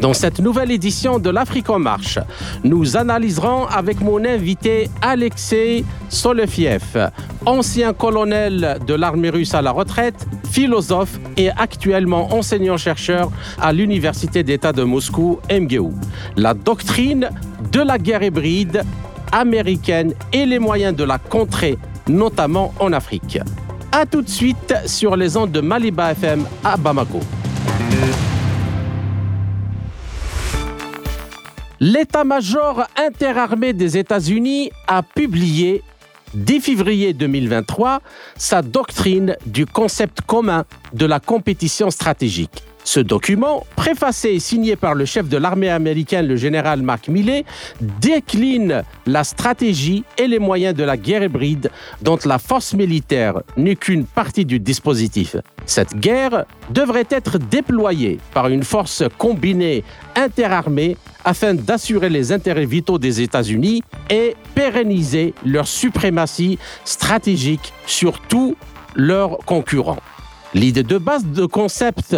Dans cette nouvelle édition de l'Afrique en marche, nous analyserons avec mon invité Alexei Solefiev, ancien colonel de l'armée russe à la retraite, philosophe et actuellement enseignant-chercheur à l'Université d'État de Moscou, MGU. La doctrine de la guerre hybride américaine et les moyens de la contrer, notamment en Afrique. A tout de suite sur les ondes de Maliba FM à Bamako. L'état-major interarmé des États-Unis a publié, dès février 2023, sa doctrine du concept commun de la compétition stratégique. Ce document, préfacé et signé par le chef de l'armée américaine, le général Mark Milley, décline la stratégie et les moyens de la guerre hybride dont la force militaire n'est qu'une partie du dispositif. Cette guerre devrait être déployée par une force combinée interarmée afin d'assurer les intérêts vitaux des États-Unis et pérenniser leur suprématie stratégique sur tous leurs concurrents. L'idée de base de concept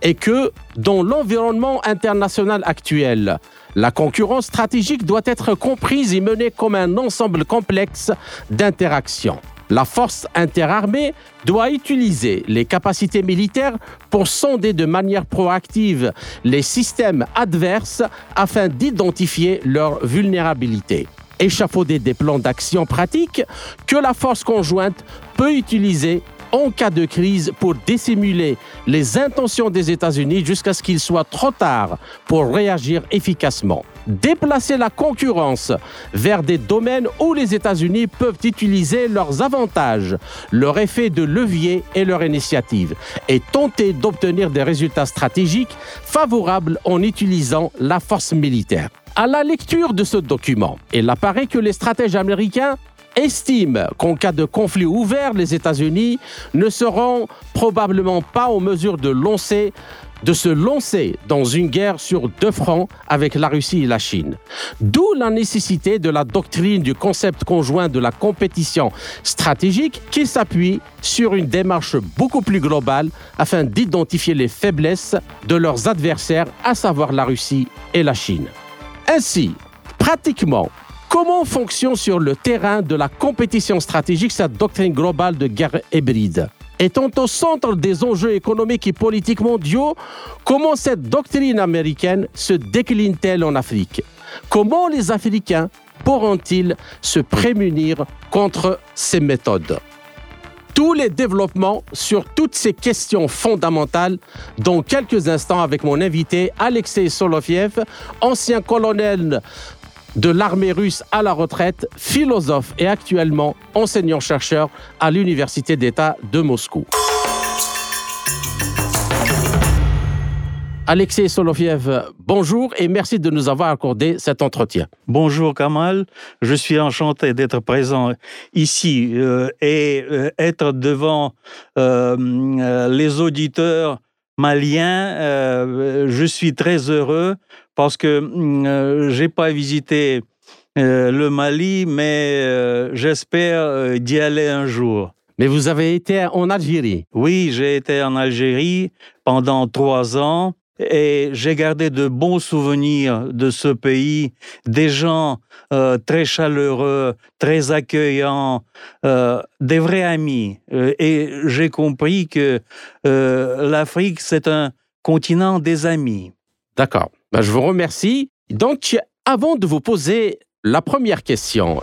est que dans l'environnement international actuel, la concurrence stratégique doit être comprise et menée comme un ensemble complexe d'interactions. La force interarmée doit utiliser les capacités militaires pour sonder de manière proactive les systèmes adverses afin d'identifier leur vulnérabilité échafauder des plans d'action pratiques que la force conjointe peut utiliser en cas de crise pour dissimuler les intentions des États-Unis jusqu'à ce qu'il soit trop tard pour réagir efficacement. Déplacer la concurrence vers des domaines où les États-Unis peuvent utiliser leurs avantages, leur effet de levier et leur initiative, et tenter d'obtenir des résultats stratégiques favorables en utilisant la force militaire. À la lecture de ce document, il apparaît que les stratèges américains estime qu'en cas de conflit ouvert, les États-Unis ne seront probablement pas en mesure de lancer de se lancer dans une guerre sur deux fronts avec la Russie et la Chine. D'où la nécessité de la doctrine du concept conjoint de la compétition stratégique qui s'appuie sur une démarche beaucoup plus globale afin d'identifier les faiblesses de leurs adversaires, à savoir la Russie et la Chine. Ainsi, pratiquement Comment fonctionne sur le terrain de la compétition stratégique cette doctrine globale de guerre hybride? Étant au centre des enjeux économiques et politiques mondiaux, comment cette doctrine américaine se décline-t-elle en Afrique? Comment les Africains pourront-ils se prémunir contre ces méthodes? Tous les développements sur toutes ces questions fondamentales dans quelques instants avec mon invité Alexei Soloviev, ancien colonel de l'armée russe à la retraite, philosophe et actuellement enseignant-chercheur à l'Université d'État de Moscou. Alexei Soloviev, bonjour et merci de nous avoir accordé cet entretien. Bonjour Kamal, je suis enchanté d'être présent ici euh, et euh, être devant euh, les auditeurs maliens. je suis très heureux parce que mm, euh, j'ai pas visité euh, le Mali, mais euh, j'espère d'y aller un jour. Mais vous avez été en Algérie Oui, j'ai été en Algérie pendant trois ans et j'ai gardé de bons souvenirs de ce pays, des gens très chaleureux, très accueillants, des vrais amis. et j'ai compris que l'Afrique, c'est un continent des amis. D'accord. Ben, je vous remercie. Donc, avant de vous poser la première question,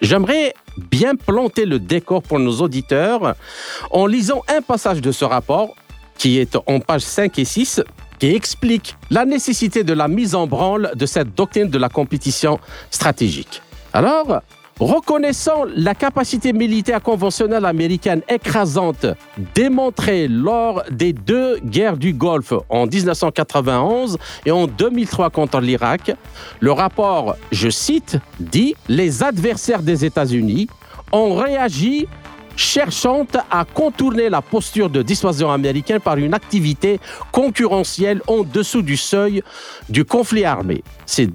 j'aimerais bien planter le décor pour nos auditeurs en lisant un passage de ce rapport qui est en page 5 et 6 qui explique la nécessité de la mise en branle de cette doctrine de la compétition stratégique. Alors, Reconnaissant la capacité militaire conventionnelle américaine écrasante démontrée lors des deux guerres du Golfe en 1991 et en 2003 contre l'Irak, le rapport, je cite, dit Les adversaires des États-Unis ont réagi cherchant à contourner la posture de dissuasion américaine par une activité concurrentielle en dessous du seuil du conflit armé. Ces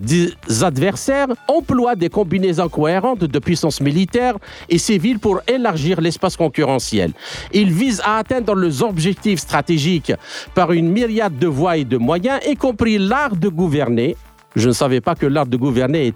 adversaires emploient des combinaisons cohérentes de puissance militaire et civile pour élargir l'espace concurrentiel. Ils visent à atteindre leurs objectifs stratégiques par une myriade de voies et de moyens, y compris l'art de gouverner, je ne savais pas que l'art de gouverner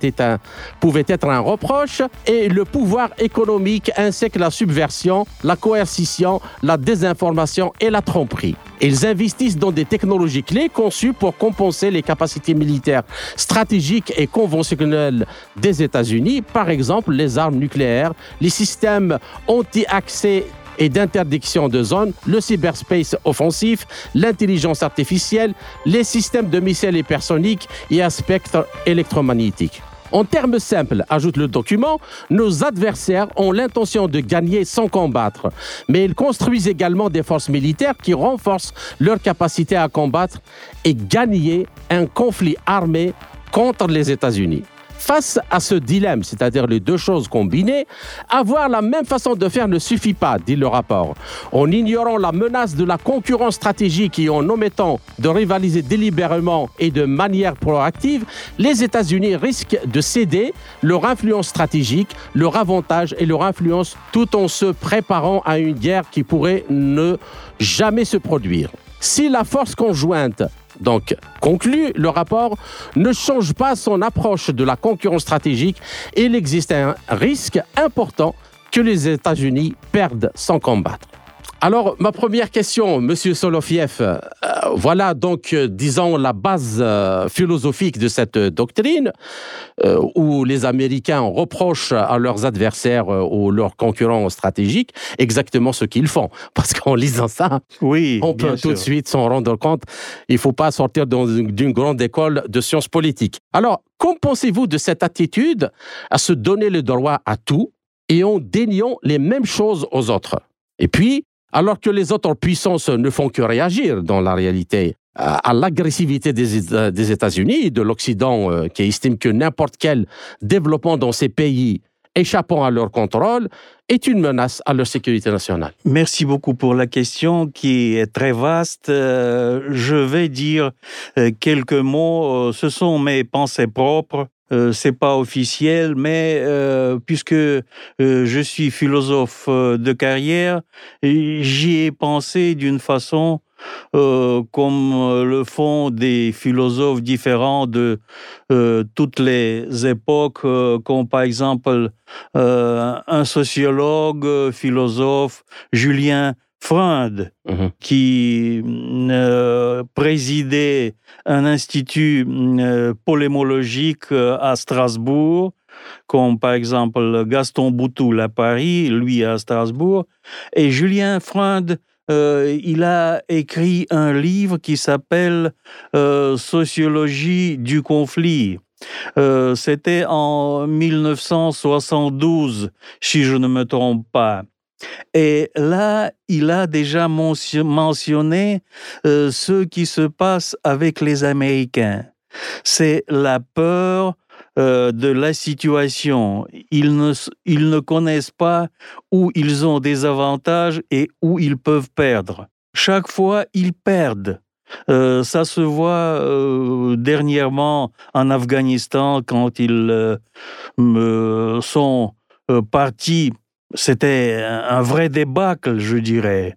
pouvait être un reproche. Et le pouvoir économique ainsi que la subversion, la coercition, la désinformation et la tromperie. Ils investissent dans des technologies clés conçues pour compenser les capacités militaires stratégiques et conventionnelles des États-Unis, par exemple les armes nucléaires, les systèmes anti-accès et d'interdiction de zones, le cyberspace offensif, l'intelligence artificielle, les systèmes de missiles hypersoniques et un spectre électromagnétique. En termes simples, ajoute le document, nos adversaires ont l'intention de gagner sans combattre, mais ils construisent également des forces militaires qui renforcent leur capacité à combattre et gagner un conflit armé contre les États-Unis. Face à ce dilemme, c'est-à-dire les deux choses combinées, avoir la même façon de faire ne suffit pas, dit le rapport. En ignorant la menace de la concurrence stratégique et en omettant de rivaliser délibérément et de manière proactive, les États-Unis risquent de céder leur influence stratégique, leur avantage et leur influence tout en se préparant à une guerre qui pourrait ne jamais se produire. Si la force conjointe donc, conclut, le rapport ne change pas son approche de la concurrence stratégique et il existe un risque important que les États-Unis perdent sans combattre. Alors, ma première question, Monsieur Solofiev, euh, voilà donc, euh, disons, la base euh, philosophique de cette doctrine, où les Américains reprochent à leurs adversaires ou leurs concurrents stratégiques exactement ce qu'ils font. Parce qu'en lisant ça, oui, on peut tout de suite s'en rendre compte. Il ne faut pas sortir d'une grande école de sciences politiques. Alors, qu'en pensez-vous de cette attitude à se donner le droit à tout et en déniant les mêmes choses aux autres? Et puis, alors que les autres puissances ne font que réagir dans la réalité à l'agressivité des États-Unis de l'Occident euh, qui estime que n'importe quel développement dans ces pays échappant à leur contrôle est une menace à leur sécurité nationale. Merci beaucoup pour la question qui est très vaste. Euh, je vais dire euh, quelques mots. Ce sont mes pensées propres. Euh, c'est pas officiel, mais euh, puisque euh, je suis philosophe de carrière, j'y ai pensé d'une façon comme le font des philosophes différents de toutes les époques, comme par exemple un sociologue, philosophe, Julien Freund, mhm. qui euh, présidait un institut euh, polémologique euh, à Strasbourg, comme par exemple Gaston Boutoul à Paris, lui à Strasbourg, et Julien Freund, il a écrit un livre qui s'appelle Sociologie du conflit. C'était en 1972, si je ne me trompe pas. Et là, il a déjà mentionné euh, ce qui se passe avec les Américains. C'est la peur euh, de la situation. Ils ne, connaissent pas où ils ont des avantages et où ils peuvent perdre. Chaque fois, ils perdent. Euh, ça se voit dernièrement en Afghanistan quand ils sont partis c'était un vrai débâcle, je dirais.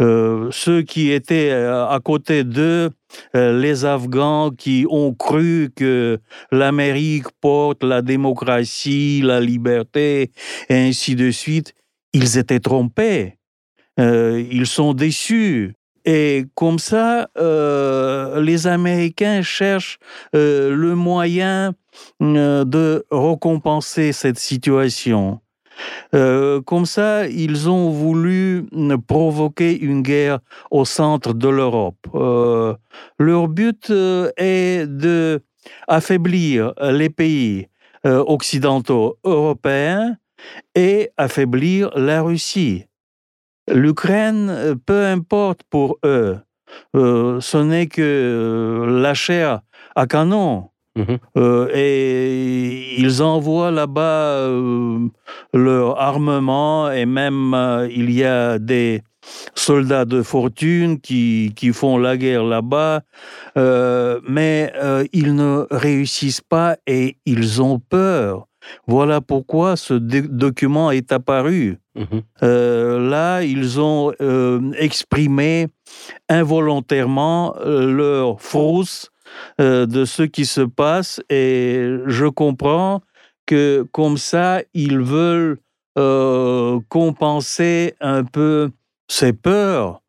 Euh, ceux qui étaient euh, à côté d'eux, euh, les Afghans qui ont cru que l'Amérique porte la démocratie, la liberté, et ainsi de suite, ils étaient trompés. ils sont déçus. Et comme ça, les Américains cherchent le moyen de récompenser cette situation. Euh, comme ça, ils ont voulu provoquer une guerre au centre de l'Europe. Euh, leur but euh, est de affaiblir les pays occidentaux européens et affaiblir la Russie. L'Ukraine, peu importe pour eux, ce n'est que la chair à canon. Mhm. et ils envoient là-bas leur armement et même il y a des soldats de fortune qui, qui font la guerre là-bas, euh, mais euh, ils ne réussissent pas et ils ont peur. Voilà pourquoi ce document est apparu. Mhm. Euh, là, ils ont exprimé involontairement leur frousse de ce qui se passe et je comprends que comme ça, ils veulent compenser un peu ces peurs.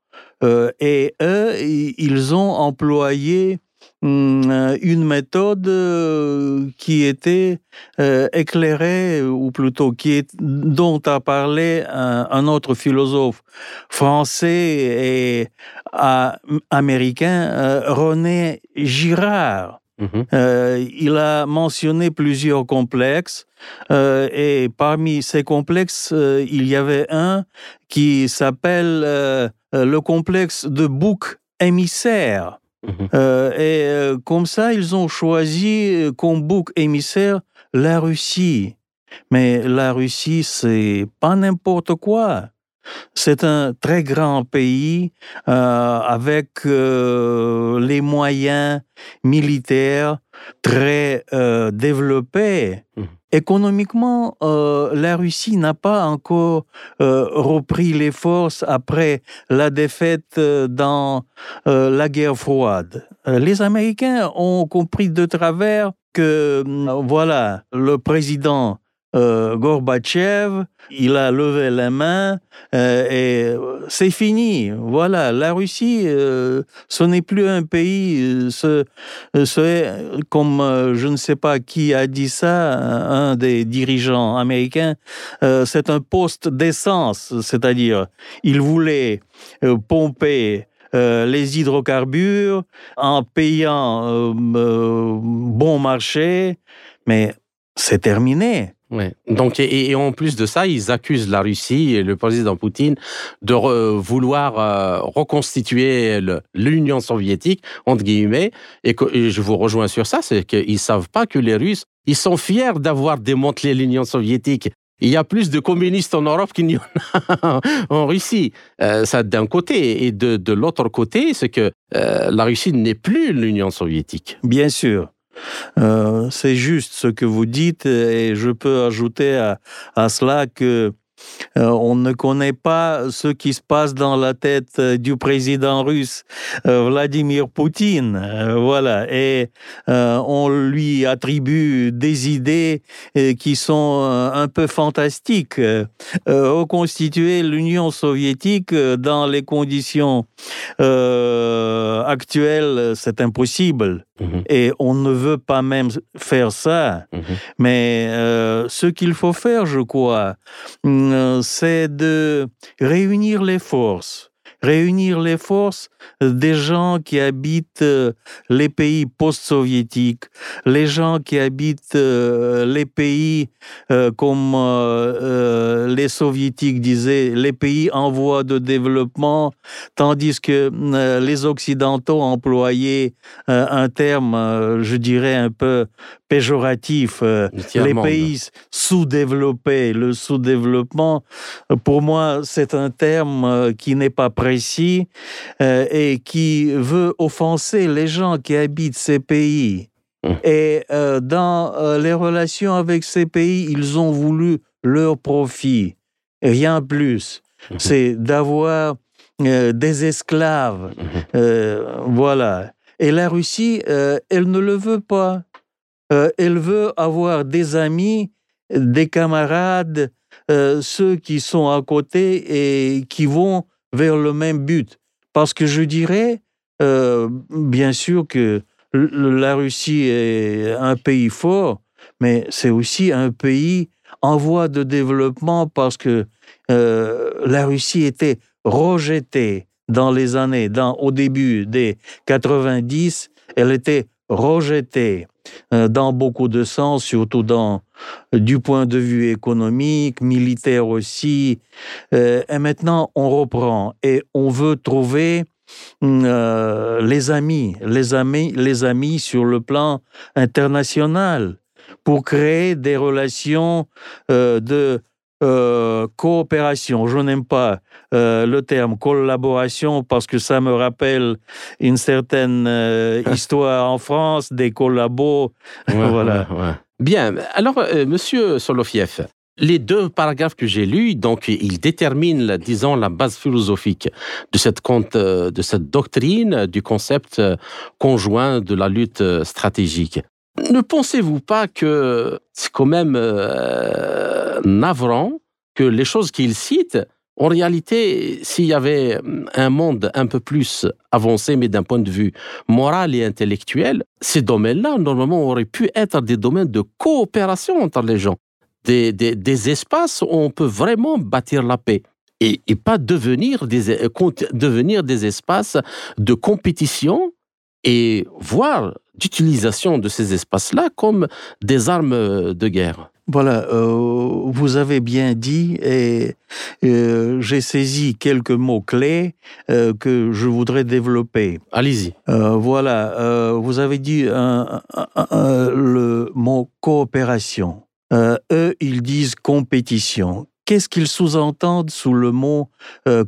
Euh, et eux, ils ont employé une méthode euh, qui était euh, éclairée, ou plutôt qui est, dont a parlé un, autre philosophe français et américain, René Girard. Mhm. il a mentionné plusieurs complexes et parmi ces complexes, il y avait un qui s'appelle euh, euh, le complexe de bouc émissaire. Mhm. Euh, et comme ça, ils ont choisi comme bouc émissaire la Russie. Mais la Russie, c'est pas n'importe quoi. C'est un très grand pays avec les moyens militaires très développés. Mhm. Économiquement, euh, la Russie n'a pas encore euh, repris les forces après la défaite euh, dans la guerre froide. les Américains ont compris de travers que, voilà, le président euh, Gorbatchev, il a levé la main euh, et c'est fini. Voilà, la Russie, euh, ce n'est plus un pays, comme je ne sais pas qui a dit ça, un des dirigeants américains, c'est un poste d'essence, c'est-à-dire il voulait pomper les hydrocarbures en payant bon marché, mais c'est terminé. Ouais. Donc, et, en plus de ça, ils accusent la Russie et le président Poutine de vouloir euh, reconstituer l'Union soviétique, entre guillemets. Et, que, je vous rejoins sur ça, c'est qu'ils savent pas que les Russes, ils sont fiers d'avoir démantelé l'Union soviétique. Il y a plus de communistes en Europe qu'il n'y en a en Russie. Euh, ça d'un côté. Et de, de l'autre côté, c'est que euh, la Russie n'est plus l'Union soviétique. Bien sûr. Euh, c'est juste ce que vous dites et je peux ajouter à, cela que euh, on ne connaît pas ce qui se passe dans la tête euh, du président russe Vladimir Poutine. voilà. Et on lui attribue des idées qui sont un peu fantastiques. reconstituer l'Union soviétique dans les conditions actuelles, c'est impossible. Mhm. Et on ne veut pas même faire ça. Mhm. Mais ce qu'il faut faire, je crois, hum, c'est de réunir les forces, réunir les forces des gens qui habitent euh, les pays post-soviétiques, les gens qui habitent euh, les pays euh, comme les soviétiques disaient, les pays en voie de développement, tandis que les occidentaux employaient un terme, je dirais, un peu péjoratif, les pays sous-développés. Le sous-développement, pour moi, c'est un terme qui n'est pas précis et qui veut offenser les gens qui habitent ces pays. Hum. Et euh, dans euh, les relations avec ces pays, ils ont voulu leur profit, rien plus. Hum. C'est d'avoir euh, des esclaves. Hum. voilà. Et la Russie, elle ne le veut pas. Elle veut avoir des amis, des camarades, ceux qui sont à côté et qui vont vers le même but. Parce que je dirais, euh, bien sûr que la Russie est un pays fort, mais c'est aussi un pays en voie de développement parce que euh, la Russie était rejetée dans les années, dans, au début des 90, elle était rejeté dans beaucoup de sens, surtout dans, du point de vue économique, militaire aussi. et maintenant, on reprend et on veut trouver les amis, les amis, les amis sur le plan international pour créer des relations de euh, coopération. Je n'aime pas euh, le terme collaboration parce que ça me rappelle une certaine euh, histoire en France des collabos. voilà. Bien. Alors, Monsieur Solofiev, les deux paragraphes que j'ai lus, donc, ils déterminent, disons, la base philosophique de cette, de cette doctrine du concept conjoint de la lutte stratégique. Ne pensez-vous pas que c'est quand même euh, navrant que les choses qu'il cite, en réalité, s'il y avait un monde un peu plus avancé, mais d'un point de vue moral et intellectuel, ces domaines-là, normalement, auraient pu être des domaines de coopération entre les gens, des, des, espaces où on peut vraiment bâtir la paix. Et, et pas devenir des, devenir des espaces de compétition et voir d'utilisation de ces espaces-là comme des armes de guerre. Voilà, euh, vous avez bien dit et euh, j'ai saisi quelques mots-clés euh, que je voudrais développer. Allez-y. voilà, vous avez dit le mot coopération. eux, ils disent compétition. Qu'est-ce qu'ils sous-entendent sous le mot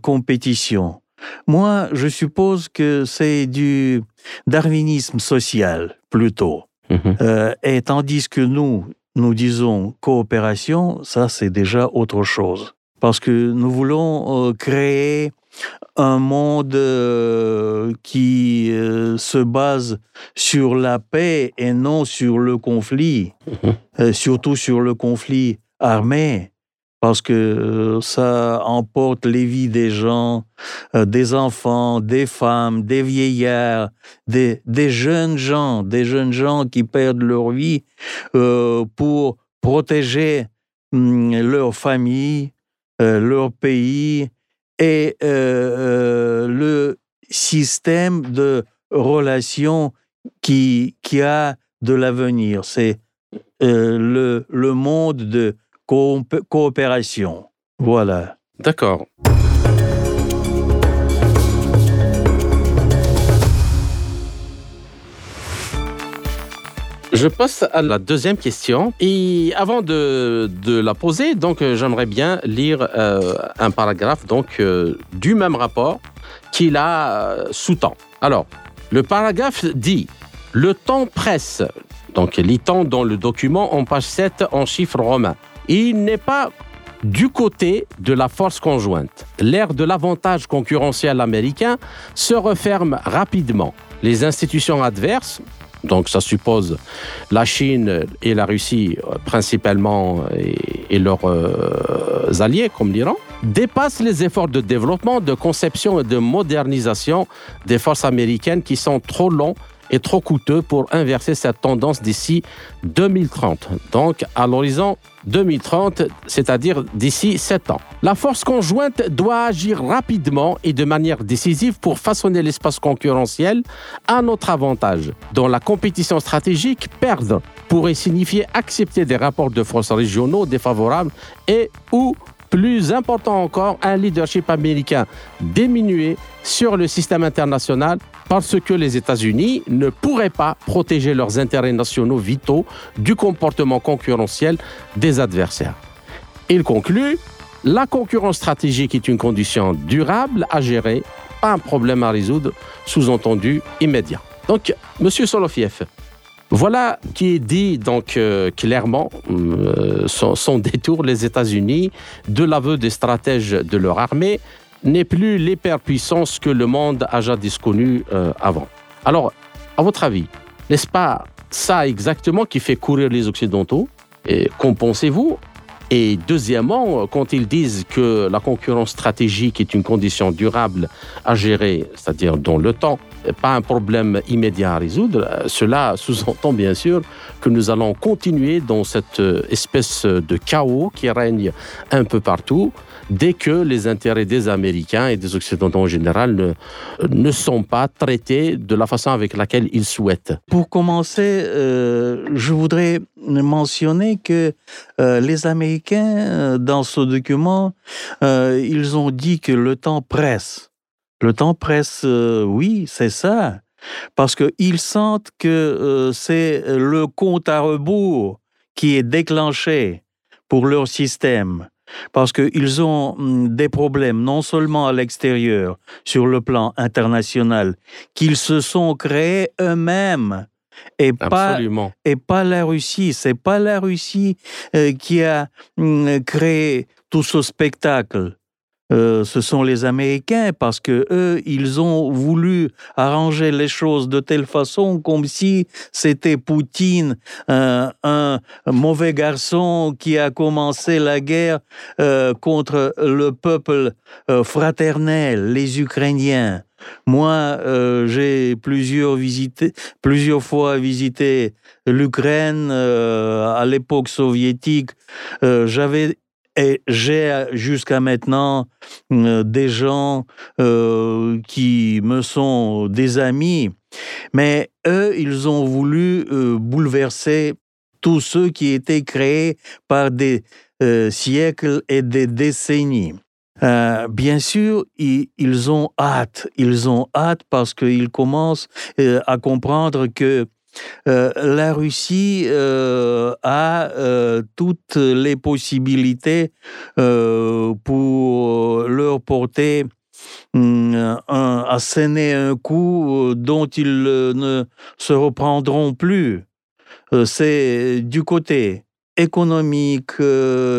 compétition? Moi, je suppose que c'est du darwinisme social plutôt. Mhm. Euh, et tandis que nous, nous disons coopération, ça c'est déjà autre chose. Parce que nous voulons euh, créer un monde euh, qui se base sur la paix et non sur le conflit, mhm. surtout sur le conflit armé parce que euh, ça emporte les vies des gens, euh, des enfants, des femmes, des vieillards, des, jeunes gens, des jeunes gens qui perdent leur vie euh, pour protéger hum, leur famille, leur pays et le système de relations qui, qui a de l'avenir. C'est le, le monde de coopération. Voilà. D'accord. Je passe à la deuxième question. Et avant de, la poser, euh, j'aimerais bien lire euh, un paragraphe donc euh, du même rapport qu'il a sous-temps. Alors, le paragraphe dit Le temps presse. Donc, lit-on dans le document en page 7 en chiffres romains il n'est pas du côté de la force conjointe. L'ère de l'avantage concurrentiel américain se referme rapidement. Les institutions adverses, donc ça suppose la Chine et la Russie euh, principalement et, leurs euh, alliés comme l'Iran, dépassent les efforts de développement, de conception et de modernisation des forces américaines qui sont trop longs est trop coûteux pour inverser cette tendance d'ici 2030. Donc à l'horizon 2030, c'est-à-dire d'ici 7 ans. La force conjointe doit agir rapidement et de manière décisive pour façonner l'espace concurrentiel à notre avantage. Dans la compétition stratégique, perdre pourrait signifier accepter des rapports de force régionaux défavorables et ou plus important encore, un leadership américain diminué sur le système international parce que les États-Unis ne pourraient pas protéger leurs intérêts nationaux vitaux du comportement concurrentiel des adversaires. Il conclut, la concurrence stratégique est une condition durable à gérer, pas un problème à résoudre, sous-entendu immédiat. Donc, Monsieur Solofiev, voilà qui dit donc euh, clairement, euh, son, détour, les États-Unis, de l'aveu des stratèges de leur armée, n'est plus l'hyperpuissance que le monde a jadis connue euh, avant. Alors, à votre avis, n'est-ce pas ça exactement qui fait courir les Occidentaux? Et qu'en pensez-vous? Et deuxièmement, quand ils disent que la concurrence stratégique est une condition durable à gérer, c'est-à-dire dans le temps, pas un problème immédiat à résoudre, cela sous-entend bien sûr que nous allons continuer dans cette espèce de chaos qui règne un peu partout dès que les intérêts des Américains et des Occidentaux en général ne, sont pas traités de la façon avec laquelle ils souhaitent. Pour commencer, euh, je voudrais mentionner que euh, les Américains, euh, dans ce document, ils ont dit que le temps presse. Le temps presse, oui, c'est ça. Parce qu'ils sentent que c'est le compte à rebours qui est déclenché pour leur système parce qu'ils ont hum, des problèmes non seulement à l'extérieur, sur le plan international, qu'ils se sont créés eux-mêmes. Et pas, et pas la Russie. C'est pas la Russie euh, qui a hum, créé tout ce spectacle. Euh, ce sont les Américains parce que eux, ils ont voulu arranger les choses de telle façon comme si c'était Poutine, un mauvais garçon qui a commencé la guerre euh, contre le peuple fraternel, les Ukrainiens. Moi, j'ai plusieurs, fois visité l'Ukraine à l'époque soviétique. J'avais et j'ai jusqu'à maintenant euh, des gens euh, qui me sont des amis, mais eux, ils ont voulu euh, bouleverser tous ceux qui étaient créés par des siècles et des décennies. Bien sûr, ils, ont hâte, ils ont hâte parce qu'ils commencent à comprendre que euh, la Russie euh, a euh, toutes les possibilités pour leur porter hum, un, à un coup dont ils ne se reprendront plus. C'est du côté économique,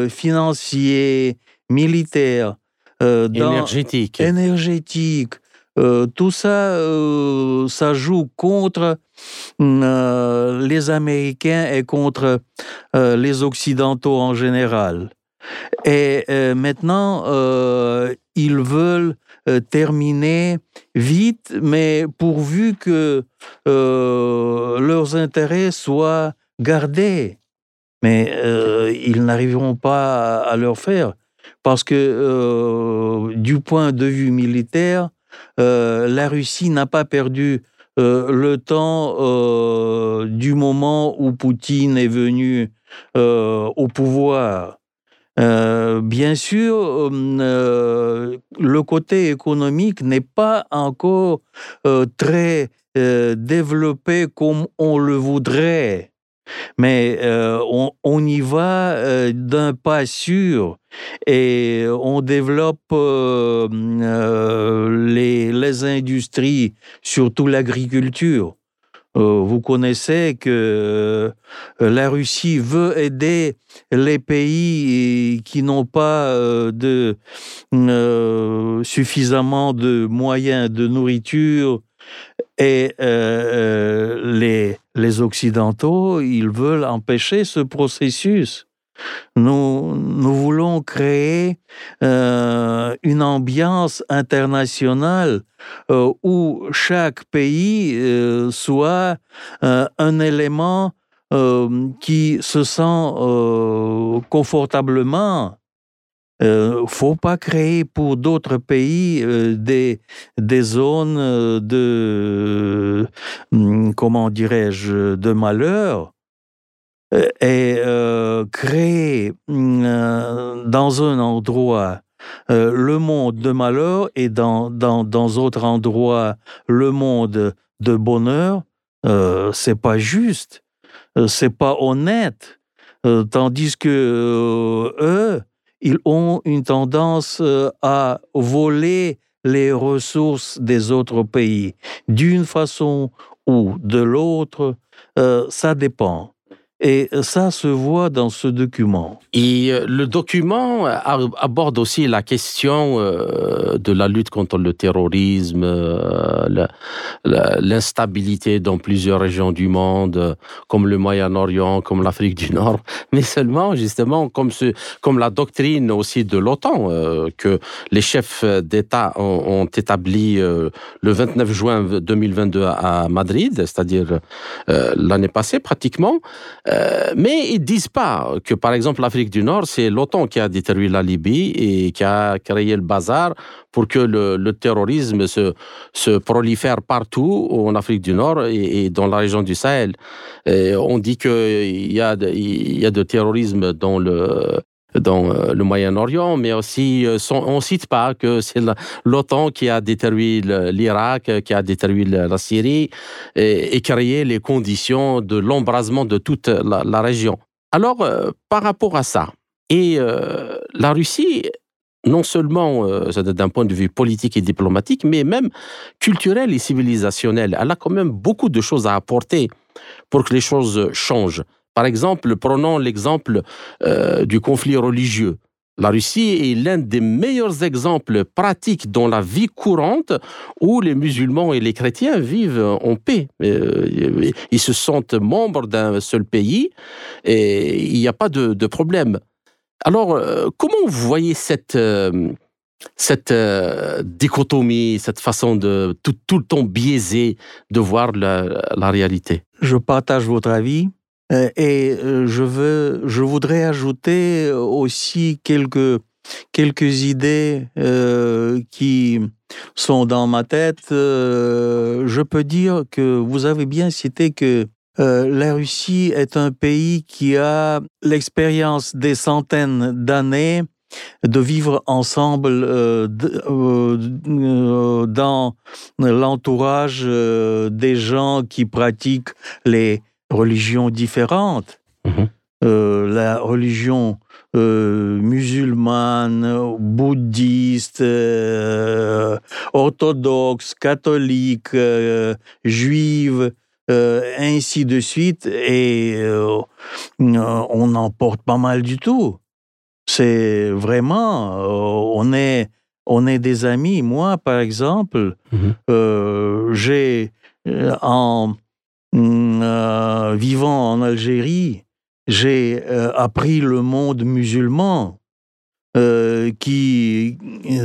financier, militaire, énergétique. énergétique, euh, tout ça, euh, ça joue contre euh, les Américains et contre les Occidentaux en général. Et maintenant, ils veulent terminer vite, mais pourvu que leurs intérêts soient gardés. Mais ils n'arriveront pas à, à, le faire parce que du point de vue militaire, euh, la Russie n'a pas perdu euh, le temps euh, du moment où Poutine est venu au pouvoir. bien sûr, le côté économique n'est pas encore très développé comme on le voudrait mais euh, on, y va euh, d'un pas sûr et on développe euh, les, industries, surtout l'agriculture. vous connaissez que la Russie veut aider les pays qui n'ont pas suffisamment de moyens de nourriture et les, les Occidentaux, ils veulent empêcher ce processus. Nous, nous voulons créer euh, une ambiance internationale euh, où chaque pays euh, soit un élément qui se sent confortablement ne euh, faut pas créer pour d'autres pays euh, des, des zones euh, de, hum, comment dirais-je, de malheur et créer hum, dans un endroit le monde de malheur et dans, dans, dans d'autres endroits le monde de bonheur, c'est pas juste, c'est pas honnête. tandis que eux, ils ont une tendance euh, à voler les ressources des autres pays d'une façon ou de l'autre, euh, ça dépend. Et ça se voit dans ce document. Euh, le document aborde aussi la question euh, de la lutte contre le terrorisme, euh, l'instabilité dans plusieurs régions du monde, comme le Moyen-Orient, comme l'Afrique du Nord, mais seulement justement comme, la doctrine aussi de l'OTAN que les chefs d'État ont, établi le 29 juin 2022 à Madrid, c'est-à-dire l'année passée pratiquement. Euh, mais ils disent pas que, par exemple, l'Afrique du Nord, c'est l'OTAN qui a détruit la Libye et qui a créé le bazar pour que le, terrorisme se, prolifère partout en Afrique du Nord et, dans la région du Sahel. on dit qu'il y a de terrorisme dans le, dans euh, le Moyen-Orient, mais aussi euh, on ne cite pas que c'est l'OTAN qui a détruit l'Irak, qui a détruit la Syrie et, créé les conditions de l'embrasement de toute la, région. Alors, euh, par rapport à ça, et la Russie, non seulement d'un point de vue politique et diplomatique, mais même culturel et civilisationnel, elle a quand même beaucoup de choses à apporter pour que les choses changent. Par exemple, prenons l'exemple euh, du conflit religieux. La Russie est l'un des meilleurs exemples pratiques dans la vie courante où les musulmans et les chrétiens vivent en paix. Euh, ils se sentent membres d'un seul pays et il n'y a pas de, problème. Alors, euh, comment vous voyez cette, cette dichotomie, cette façon de tout, le temps biaisé de voir la réalité? Je partage votre avis. Euh, et euh, je, veux, je voudrais ajouter aussi quelques, quelques idées euh, qui sont dans ma tête. je peux dire que vous avez bien cité que la Russie est un pays qui a l'expérience des centaines d'années de vivre ensemble dans l'entourage des gens qui pratiquent les religions différentes. Mhm. Euh, la religion euh, musulmane, bouddhiste, euh, orthodoxe, catholique, juive, ainsi de suite, et on en porte pas mal du tout. C'est vraiment, on est, on est des amis. Moi, par exemple, mhm. j'ai en euh, vivant en Algérie, j'ai euh, appris le monde musulman euh, qui,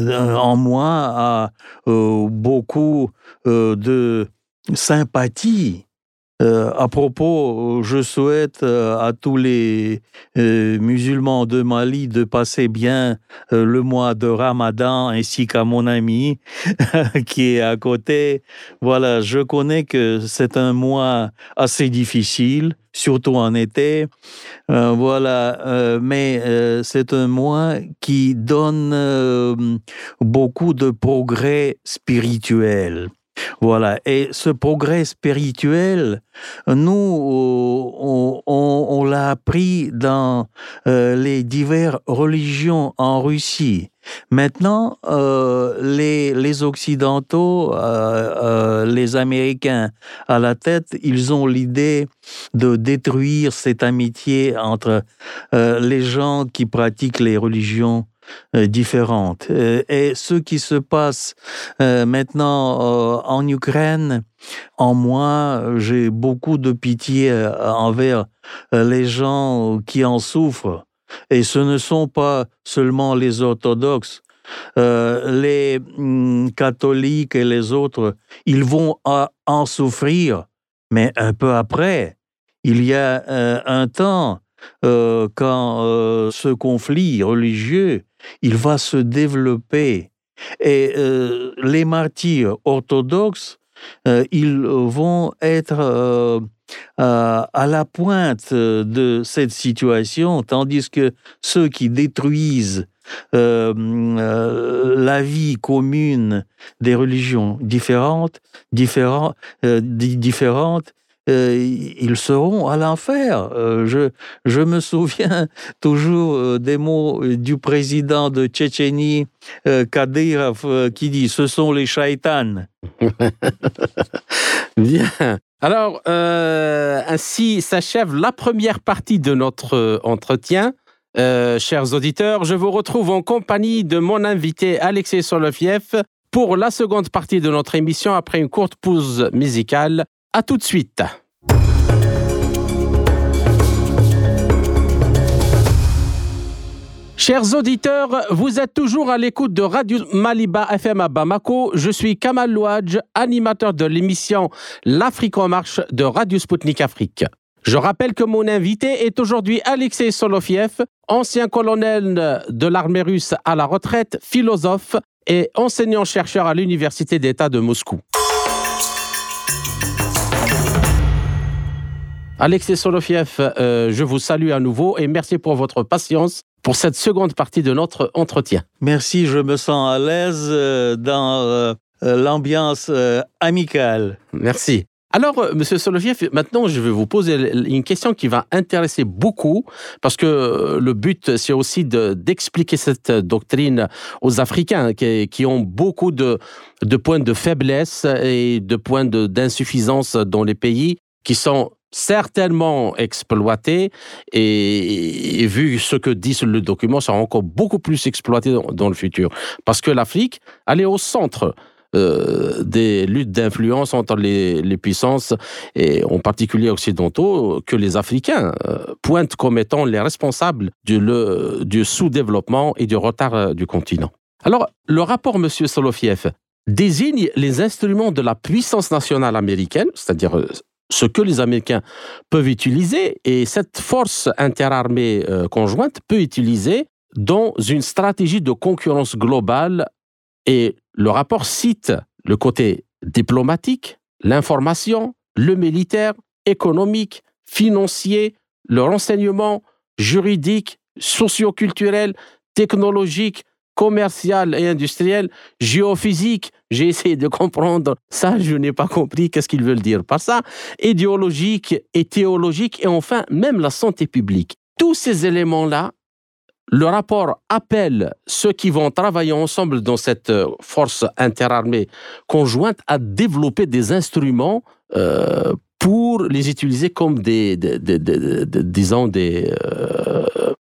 en moi, a beaucoup de sympathie euh, à propos, je souhaite euh, à tous les euh, musulmans de Mali de passer bien le mois de Ramadan ainsi qu'à mon ami qui est à côté. Voilà, je connais que c'est un mois assez difficile, surtout en été. voilà, mais c'est un mois qui donne beaucoup de progrès spirituels. Voilà. Et ce progrès spirituel, nous, on, l'a appris dans euh, les diverses religions en Russie. Maintenant, euh, les, Occidentaux, euh, les Américains à la tête, ils ont l'idée de détruire cette amitié entre les gens qui pratiquent les religions euh, différentes. Euh, et ce qui se passe euh, maintenant en Ukraine, en moi, j'ai beaucoup de pitié envers les gens qui en souffrent. Et ce ne sont pas seulement les orthodoxes, les hum, catholiques et les autres, ils vont en souffrir, mais un peu après, il y a un temps quand ce conflit religieux il va se développer. Et euh, les martyrs orthodoxes, euh, ils vont être euh, à la pointe de cette situation, tandis que ceux qui détruisent la vie commune des religions différentes, différentes, différentes ils seront à l'enfer. Euh, je, me souviens toujours euh, des mots du président de Tchétchénie, Kadyrov, qui dit Ce sont les shaitans. Bien. Alors, euh, ainsi s'achève la première partie de notre euh, entretien. Euh, chers auditeurs, je vous retrouve en compagnie de mon invité Alexei Soloviev pour la seconde partie de notre émission après une courte pause musicale. À tout de suite. Chers auditeurs, vous êtes toujours à l'écoute de Radio Maliba FM à Bamako. Je suis Kamal Louadj, animateur de l'émission L'Afrique en marche de Radio Sputnik Afrique. Je rappelle que mon invité est aujourd'hui Alexei Solofiev, ancien colonel de l'armée russe à la retraite, philosophe et enseignant-chercheur à l'Université d'État de Moscou. Alexei Solofiev, euh, je vous salue à nouveau et merci pour votre patience pour cette seconde partie de notre entretien. Merci, je me sens à l'aise euh, dans euh, l'ambiance amicale. Merci. Alors, Monsieur Soloviev, maintenant, je vais vous poser une question qui va intéresser beaucoup, parce que le but, c'est aussi d'expliquer cette doctrine aux Africains qui, ont beaucoup de, de, points de faiblesse et de points d'insuffisance dans les pays qui sont certainement exploité et, vu ce que dit le document, sera encore beaucoup plus exploité dans, le futur. Parce que l'Afrique, elle est au centre euh, des luttes d'influence entre les, puissances, et en particulier occidentaux, que les Africains euh, pointent comme étant les responsables du, du sous-développement et du retard euh, du continent. Alors, le rapport, M. Solofiev, désigne les instruments de la puissance nationale américaine, c'est-à-dire ce que les Américains peuvent utiliser et cette force interarmée euh, conjointe peut utiliser dans une stratégie de concurrence globale. Et le rapport cite le côté diplomatique, l'information, le militaire, économique, financier, le renseignement, juridique, socioculturel, technologique, commercial et industriel, géophysique, j'ai essayé de comprendre ça, je n'ai pas compris qu'est-ce qu'ils veulent dire par ça, idéologique et théologique, et enfin même la santé publique. Tous ces éléments-là, le rapport appelle ceux qui vont travailler ensemble dans cette euh, force interarmée conjointe à développer des instruments euh, pour les utiliser comme des, disons, des, euh,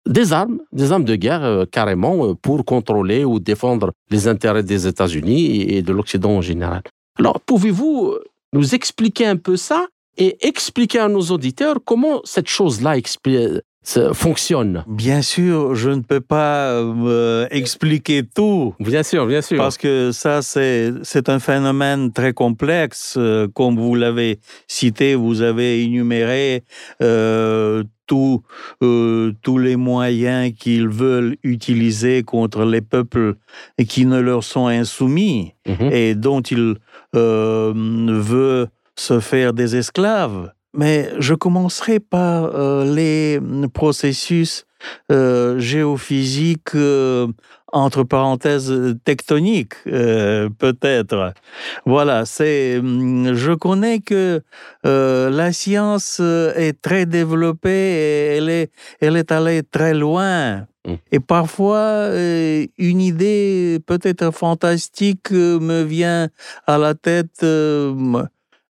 des armes, des armes de guerre euh, carrément euh, pour contrôler ou défendre les intérêts des États-Unis et de l'Occident en général. Alors, pouvez-vous euh, nous expliquer un peu ça et expliquer à nos auditeurs comment cette chose-là fonctionne? Bien sûr, je ne peux pas expliquer tout. Bien sûr, bien sûr. Parce que ça, c'est un phénomène très complexe. comme vous l'avez cité, vous avez énuméré euh, tous les moyens qu'ils veulent utiliser contre les peuples qui ne leur sont insoumis mhm. et dont ils euh, veulent se faire des esclaves. Mais je commencerai par euh, les processus euh, géophysiques entre parenthèses tectoniques, euh, peut-être. Voilà, c'est. Hum, je connais que euh, la science euh, est très développée et elle est, elle est allée très loin. Mmh. Et parfois, une idée peut-être fantastique me vient à la tête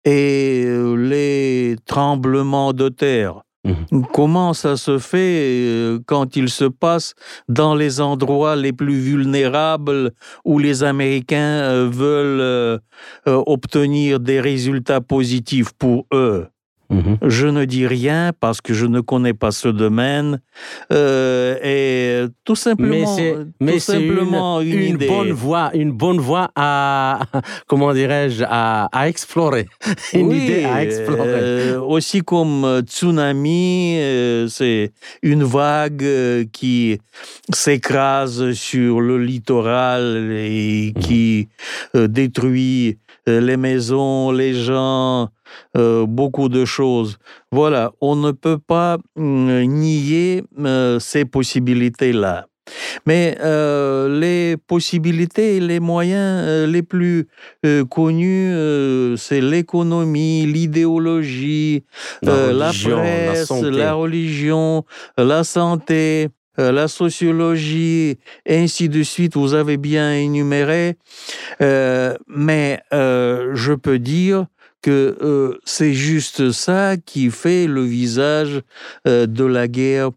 et les tremblements de terre. Mhm. Comment ça se fait euh, quand il se passe dans les endroits les plus vulnérables où les Américains euh, veulent euh, obtenir des résultats positifs pour eux? Mhm. Je ne dis rien parce que je ne connais pas ce domaine euh, et tout simplement, mais c'est une, une, bonne voie, une bonne voie à comment dirais-je à, explorer, une idée à explorer. Euh, aussi comme tsunami, euh, c'est une vague qui s'écrase sur le littoral et mhm. qui détruit les maisons, les gens, euh, beaucoup de choses. Voilà, on ne peut pas mm, nier euh, ces possibilités-là. Mais euh, les possibilités et les moyens les plus connus, c'est l'économie, l'idéologie, la, presse, la, religion, la santé, la sociologie, et ainsi de suite, vous avez bien énuméré. mais je peux dire que euh, c'est juste ça qui fait le visage euh, de la guerre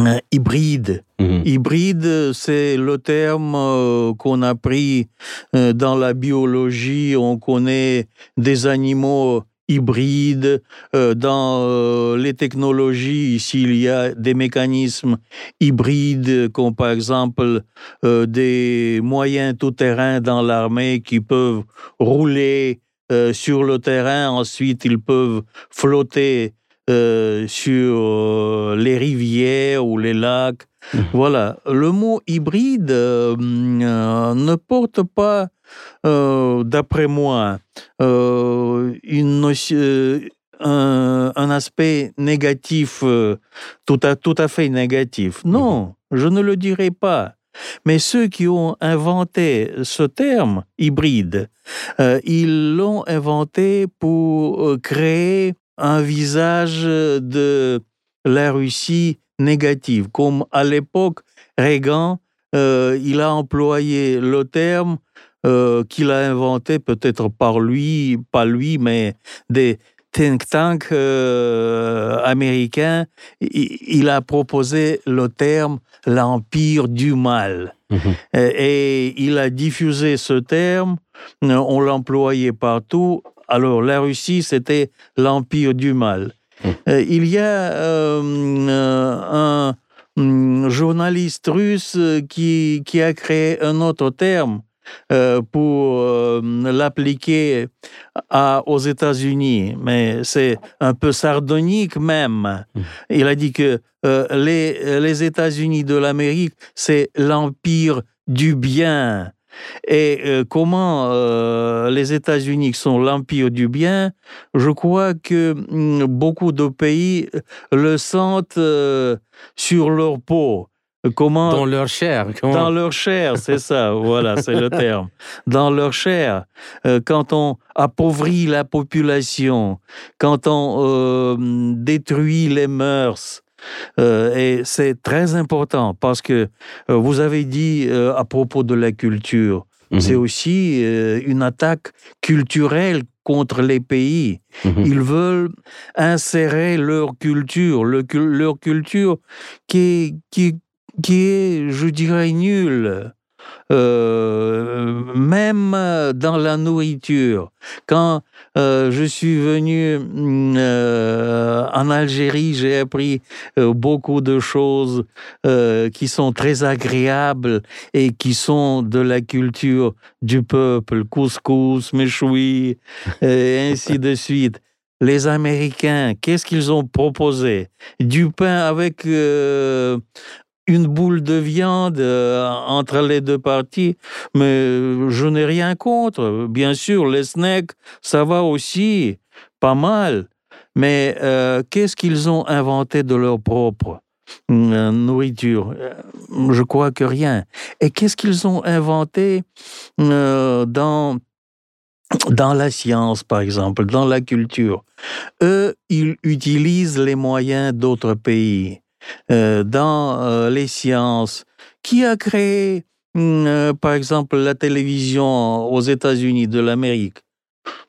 euh, hybride. Mhm. Hybride, c'est le terme euh, qu'on a pris euh, dans la biologie. On connaît des animaux hybrides. Euh, dans euh, les technologies, ici, il y a des mécanismes hybrides, comme par exemple euh, des moyens tout-terrain dans l'armée qui peuvent rouler euh, sur le terrain. Ensuite, ils peuvent flotter sur les rivières ou les lacs. Mhm. Voilà, le mot hybride euh, ne porte pas, euh, d'après moi, euh, une notion- un, un aspect négatif, tout à, tout à fait négatif. Non, je ne le dirai pas. Mais ceux qui ont inventé ce terme hybride, ils l'ont inventé pour créer un visage de la Russie négative. Comme à l'époque, Reagan, euh, il a employé le terme euh, qu'il a inventé peut-être par lui, pas lui, mais des think tanks euh, américains. Il, il a proposé le terme l'empire du mal. Mhm. Et il a diffusé ce terme, on l'employait partout. Alors la Russie, c'était l'empire du mal. Euh, Il y a euh, euh, un mm, journaliste russe qui, qui a créé un autre terme euh, pour euh, l'appliquer aux États-Unis, mais c'est un peu sardonique même. Mm. Il a dit que euh, les, les États-Unis de l'Amérique, c'est l'empire du bien. Et euh, comment euh, les États-Unis sont l'empire du bien, je crois que mm, beaucoup de pays le sentent euh, sur leur peau. Comment Dans leur chair. comment- dans leur chair, c'est ça, voilà, c'est le terme. Dans leur chair, Euh, quand on appauvrit la population, quand on euh, détruit les mœurs, euh, et c'est très important parce que euh, vous avez dit euh, à propos de la culture, Mhm. c'est aussi euh, une attaque culturelle contre les pays. Mhm. Ils veulent insérer leur culture, le cul- leur culture qui qui, qui est, je dirais, nulle. Euh, même dans la nourriture. Quand euh, je suis venu mm, euh, en Algérie, j'ai appris beaucoup de choses qui sont très agréables et qui sont de la culture du peuple, couscous, méchoui, et ainsi de suite. Les Américains, qu'est-ce qu'ils ont proposé? Du pain avec une boule de viande euh, entre les deux parties, mais je n'ai rien contre. Bien sûr, les snacks, ça va aussi, pas mal. Mais euh, qu'est-ce qu'ils ont inventé de leur propre euh, nourriture? Euh, Je crois que rien. Et qu'est-ce qu'ils ont inventé euh, dans dans la science, par exemple, dans la culture, eux, ils utilisent les moyens d'autres pays. Euh, dans euh, les sciences, qui a créé, hum, euh, par exemple, la télévision aux États-Unis de l'Amérique?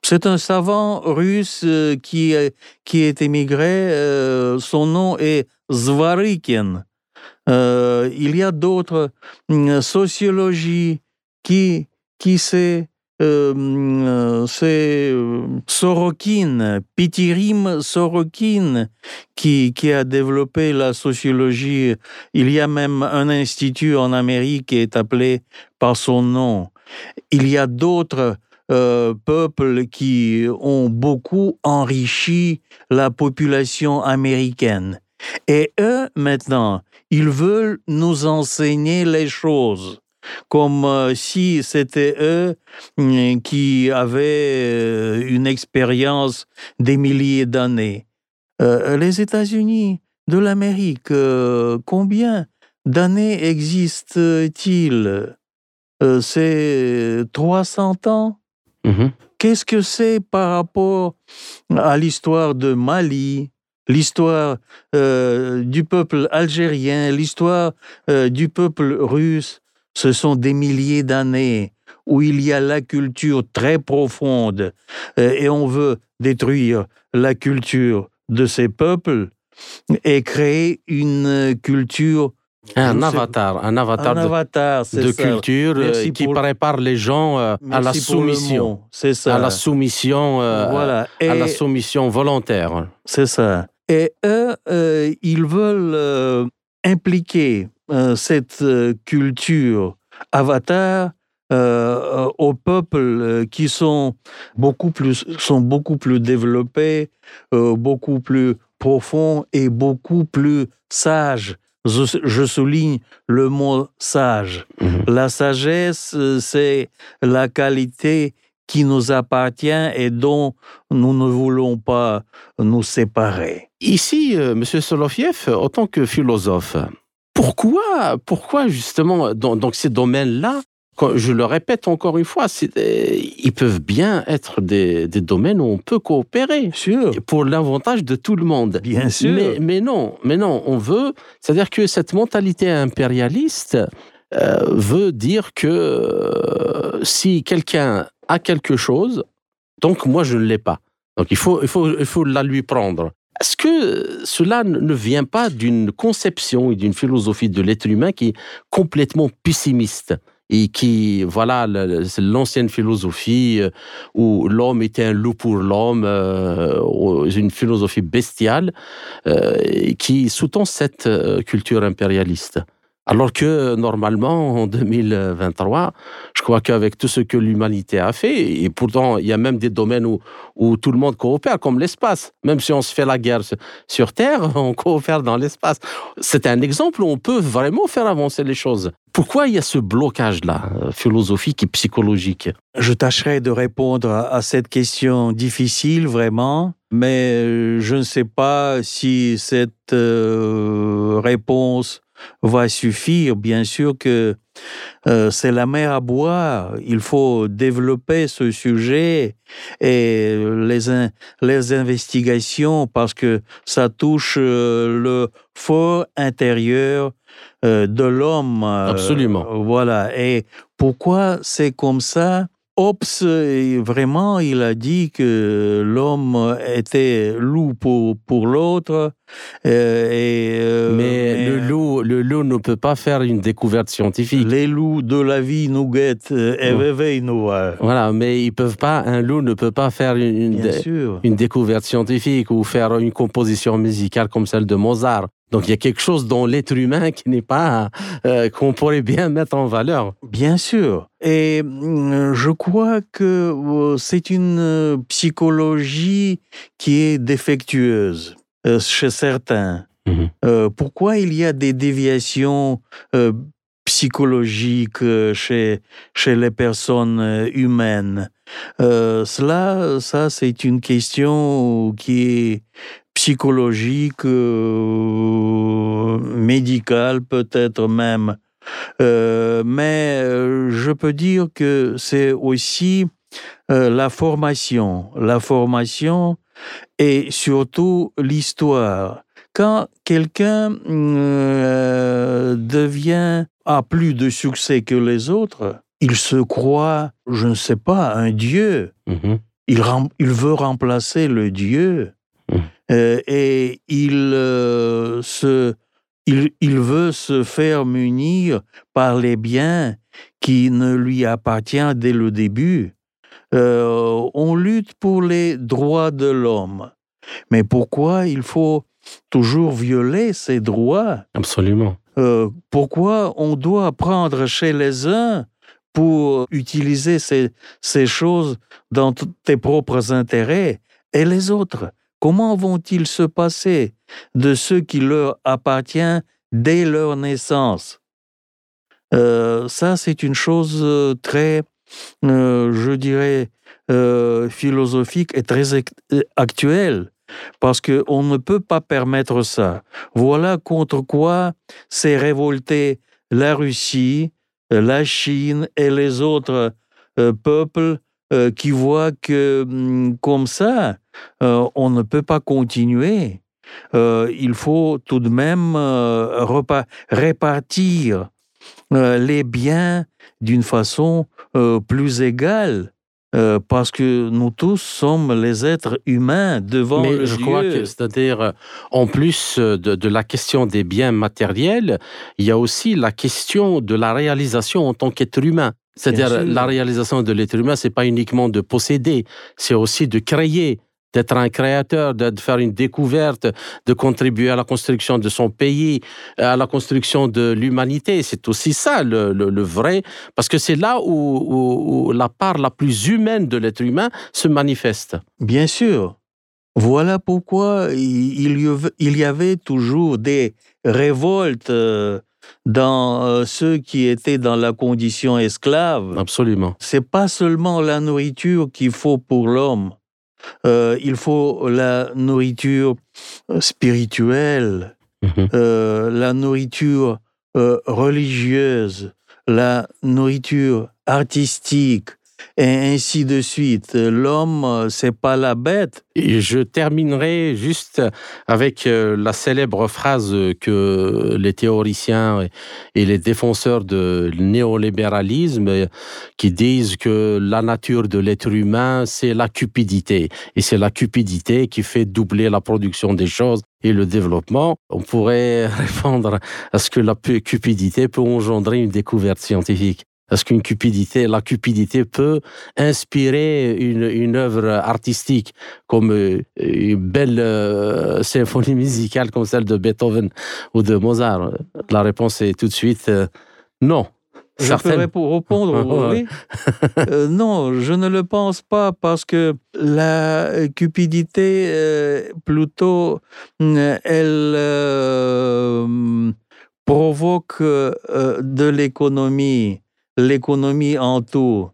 C'est un savant russe qui, qui est émigré. son nom est Zvarykin. Euh, il y a d'autres hum, sociologies qui, qui s'est euh, c'est euh, Sorokin, Pitirim Sorokin, qui, qui a développé la sociologie. Il y a même un institut en Amérique qui est appelé par son nom. Il y a d'autres euh, peuples qui ont beaucoup enrichi la population américaine. Et eux, maintenant, ils veulent nous enseigner les choses comme euh, si c'était eux mm, qui avaient euh, une expérience des milliers d'années. Euh, les États-Unis de l'Amérique, euh, combien d'années existent-ils? Euh, C'est 300 ans? Mhm. Qu'est-ce que c'est par rapport à l'histoire de Mali, l'histoire euh, du peuple algérien, l'histoire euh, du peuple russe? Ce sont des milliers d'années. où il y a la culture très profonde euh, et on veut détruire la culture de ces peuples et créer une culture un avatar, un avatar, un avatar de, de culture euh, qui prépare les gens euh, à la soumission. C'est ça. À la soumission, voilà. à la soumission volontaire. C'est ça. Et eux, ils veulent impliquer cette culture avatar aux peuples qui sont beaucoup plus, sont beaucoup plus développés, beaucoup plus profonds et beaucoup plus sages je, souligne le mot sage. Mhm. La sagesse, euh, c'est la qualité qui nous appartient et dont nous ne voulons pas nous séparer. Ici, euh, M. Solofiev, en tant que philosophe, pourquoi, pourquoi justement dans, dans ces domaines-là, je le répète encore une fois, ils peuvent bien être des, domaines où on peut coopérer. Sûr. Pour l'avantage de tout le monde. Bien sûr. Mais, non, mais non, on veut. C'est-à-dire que cette mentalité impérialiste euh, veut dire que euh, si quelqu'un a quelque chose, donc moi je ne l'ai pas. Donc il faut, il faut, il faut la lui prendre. Est-ce que cela ne vient pas d'une conception et d'une philosophie de l'être humain qui est complètement pessimiste et qui, voilà, l'ancienne philosophie euh, où l'homme était un loup pour l'homme, euh, une philosophie bestiale euh, qui sous-tend cette culture impérialiste? Alors que normalement, en 2023, je crois qu'avec tout ce que l'humanité a fait, et pourtant il y a même des domaines où, où tout le monde coopère, comme l'espace. Même si on se fait la guerre sur Terre, on coopère dans l'espace. C'est un exemple où on peut vraiment faire avancer les choses. Pourquoi il y a ce blocage-là, euh, philosophique et psychologique? Je tâcherai de répondre à cette question difficile, vraiment, mais euh, je ne sais pas si cette euh, réponse va suffire. Bien sûr que euh, c'est la mer à boire. Il faut développer ce sujet et les, les investigations parce que ça touche euh, le fort intérieur euh, de l'homme. Absolument. Voilà. Et pourquoi c'est comme ça? Hobbes, vraiment, il a dit que l'homme était loup pour, pour l'autre. Euh, euh, mais, le, loup, le loup ne peut pas faire une découverte scientifique. Les loups de la vie nous guettent et réveillent nous. Voilà, mais ils peuvent pas, un loup ne peut pas faire une, une découverte scientifique ou faire une composition musicale comme celle de Mozart. Donc il y a quelque chose dans l'être humain qui n'est pas euh, qu'on pourrait bien mettre en valeur. Bien sûr. Et mm, je crois que euh, c'est une euh, psychologie qui est défectueuse chez certains. Mhm. pourquoi il y a des déviations psychologiques chez, chez les personnes humaines? Cela, ça, c'est une question qui est psychologique, euh, médical peut-être même. Euh, mais euh, je peux dire que c'est aussi la formation, la formation et surtout l'histoire. Quand quelqu'un devient a plus de succès que les autres, il se croit, je ne sais pas, un dieu. Mm-hmm. Il, il, veut remplacer le dieu. Euh, et il, euh, se, il, il, veut se faire munir par les biens qui ne lui appartiennent dès le début. Euh, on lutte pour les droits de l'homme. Mais pourquoi il faut toujours violer ces droits? Absolument. pourquoi on doit prendre chez les uns pour utiliser ces, ces choses dans tes propres intérêts et les autres? Comment vont-ils se passer de ce qui leur appartient dès leur naissance? Euh, Ça, c'est une chose euh, très, euh, je dirais, philosophique et très actuelle, parce qu'on ne peut pas permettre ça. Voilà contre quoi s'est révolté la Russie, la Chine et les autres peuples qui voient que, hum, comme ça, euh, on ne peut pas continuer. Euh, il faut tout de même euh, répartir les biens d'une façon plus égale. Parce que nous tous sommes les êtres humains devant Mais le je Dieu. crois que, c'est-à-dire, en plus de, de la question des biens matériels, il y a aussi la question de la réalisation en tant qu'être humain. C'est-à-dire, la réalisation de l'être humain, c'est pas uniquement de posséder, c'est aussi de créer, d'être un créateur, de faire une découverte, de contribuer à la construction de son pays, à la construction de l'humanité. C'est aussi ça le, le- le vrai, parce que c'est là où, où- où la part la plus humaine de l'être humain se manifeste. Bien sûr. Voilà pourquoi il il y avait- il y avait toujours des révoltes euh, dans euh, ceux qui étaient dans la condition esclave. Absolument. C'est pas seulement la nourriture qu'il faut pour l'homme. Euh, il faut la nourriture euh, spirituelle, Mhm. euh, la nourriture euh, religieuse, la nourriture artistique, et ainsi de suite. L'homme, c'est pas la bête. Et je terminerai juste avec euh, la célèbre phrase que les théoriciens et- les défenseurs de néolibéralisme euh, qui disent que la nature de l'être humain, c'est la cupidité. Et c'est la cupidité qui fait doubler la production des choses et le développement. On pourrait répondre à ce que la cupidité peut engendrer une découverte scientifique. Est-ce qu'une cupidité, la cupidité peut inspirer une, une œuvre artistique comme euh, une belle euh, symphonie musicale comme celle de Beethoven ou de Mozart La réponse est tout de suite euh, non. Je Certaines- pour répondre oui. Euh, non, je ne le pense pas parce que la cupidité, plutôt, elle provoque de l'économie, l'économie en tout,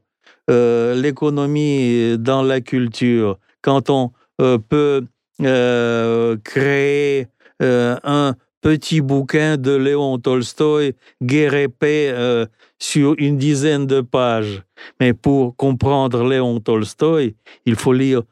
euh, l'économie dans la culture. Quand on euh, peut euh, créer un petit bouquin de Léon Tolstoï, Guerre et paix, sur une dizaine de pages. Mais pour comprendre Léon Tolstoï, il faut lire,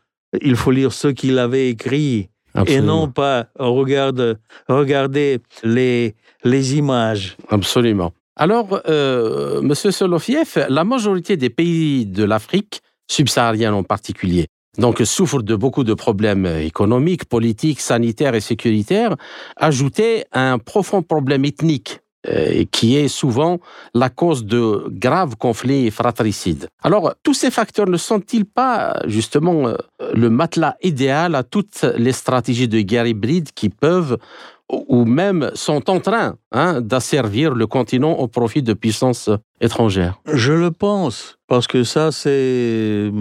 il faut lire ce qu'il avait écrit et non pas regarde, regarder les, les images. Absolument. Alors, euh, Monsieur Solofiev, la majorité des pays de l'Afrique, subsaharienne en particulier, donc souffrent de beaucoup de problèmes économiques, politiques, sanitaires et sécuritaires, ajoutaient un profond problème ethnique euh, qui est souvent la cause de graves conflits fratricides. Alors, tous ces facteurs ne sont-ils pas justement euh, le matelas idéal à toutes les stratégies de guerre hybride qui peuvent ou même sont en train hein, d'asservir le continent au profit de puissances étrangères. Je le pense, parce que ça, c'est,